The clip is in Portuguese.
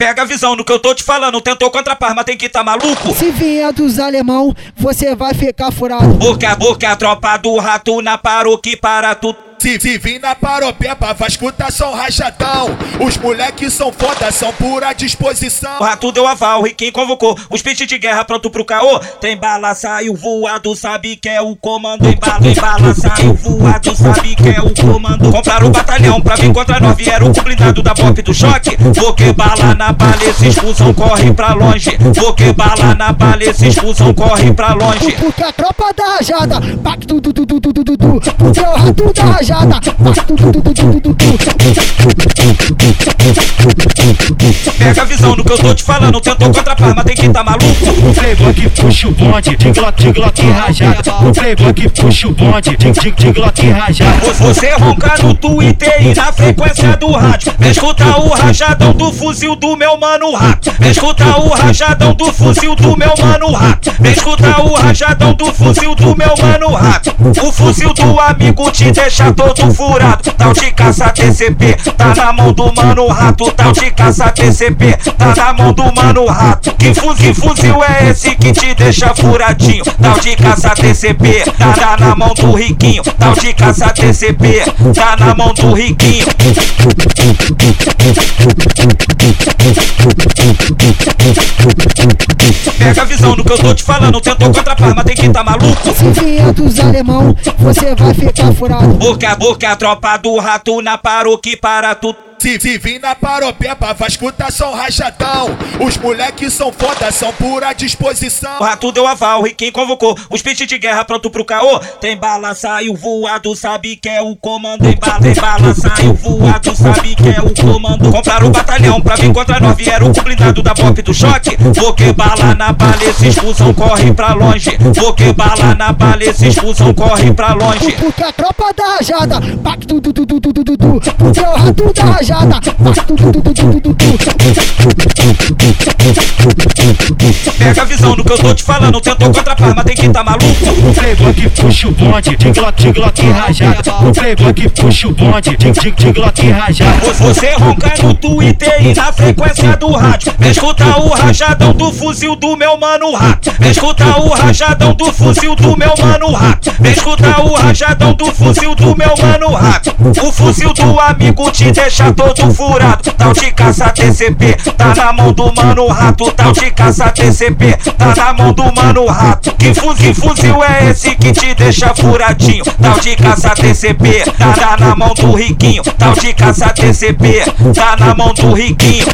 Pega a visão no que eu tô te falando, tentou contra a Parma, tem que tá maluco? Se vier dos alemão, você vai ficar furado. Porque a boca a tropa do rato na que para tudo. Se, se vir na paropeba, vai escutar som rachadão. Os moleques são foda, são pura disposição. O rato deu aval, quem convocou os pit de guerra pronto pro caô. Tem bala, saiu voado, sabe que é o comando. Tem bala, bala, saiu voado, sabe que é o comando. Compraram o batalhão pra vir contra nós, vieram o blindado da pop do choque. Vou que bala na bala, esses fusão corre pra longe. Vou que bala na bala, esses fusão corre pra longe. Porque a tropa da rajada, pacto du du du du du du du. Porque o rato da rajada rajada. Pega a visão no que eu tô te falando, tentou contra a Parma, tem que tá maluco. Playboy que puxa o bonde, de glock, glock rajada. Que puxa o bonde, de, glock rajada. Você ronca no Twitter e na frequência do rádio. Escuta o rajadão do fuzil do meu mano rato. Escuta o rajadão do fuzil do meu mano rato. Escuta o rajadão do fuzil do meu mano rato. O fuzil do amigo te deixa todo furado. Tal de caça TCP, tá na mão do mano rato. Tal de caça TCP, tá na mão do mano rato. Que fuzil, fuzil é esse que te deixa furadinho? Tal de caça TCP, tá na mão do riquinho. Tal de caça TCP, tá na mão do riquinho. Pega a visão no que eu tô te falando, tentou contra a Parma, tem que tá maluco. Se vier dos alemão, você vai ficar furado. Boca a boca, a tropa do rato na que para tudo. Se, se vir na paropeba, vai escutar som rachadão. Os moleques são foda, são pura disposição. O rato deu aval, e quem convocou os pit de guerra pronto pro caô. Tem bala, saiu voado, sabe que é o comando. Tem bala, tem bala, saiu voado, sabe que é o comando. Compraram o batalhão pra vir contra nós, vieram o blindado da pop do choque. Vou que bala na bala, esses fusão corre pra longe. Vou que bala na bala, esses fusão corre pra longe. Porque a tropa da rajada, pacto du du du du du du du. Porque o rato da rajada rajada. Pega a visão no que eu tô te falando, tentou contra a Parma, tem que tá maluco. O playboy que puxa o bonde, de glock, de glock rajada. O playboy que puxa o bonde, de, de, de glock rajada. Você ronca no Twitter e na frequência do rádio. Escuta o rajadão do fuzil do meu mano rato. Escuta o rajadão do fuzil do meu mano rato. Escuta o rajadão do fuzil do meu mano rato. O fuzil do amigo te deixa todo furado. Tal de caça TCP, tá na mão do mano rato. Tal de caça TCP, tá na mão do mano rato. Que fuzil, fuzil é esse que te deixa furadinho? Tal de caça TCP, tá na mão do riquinho. Tal de caça TCP, tá na mão do riquinho.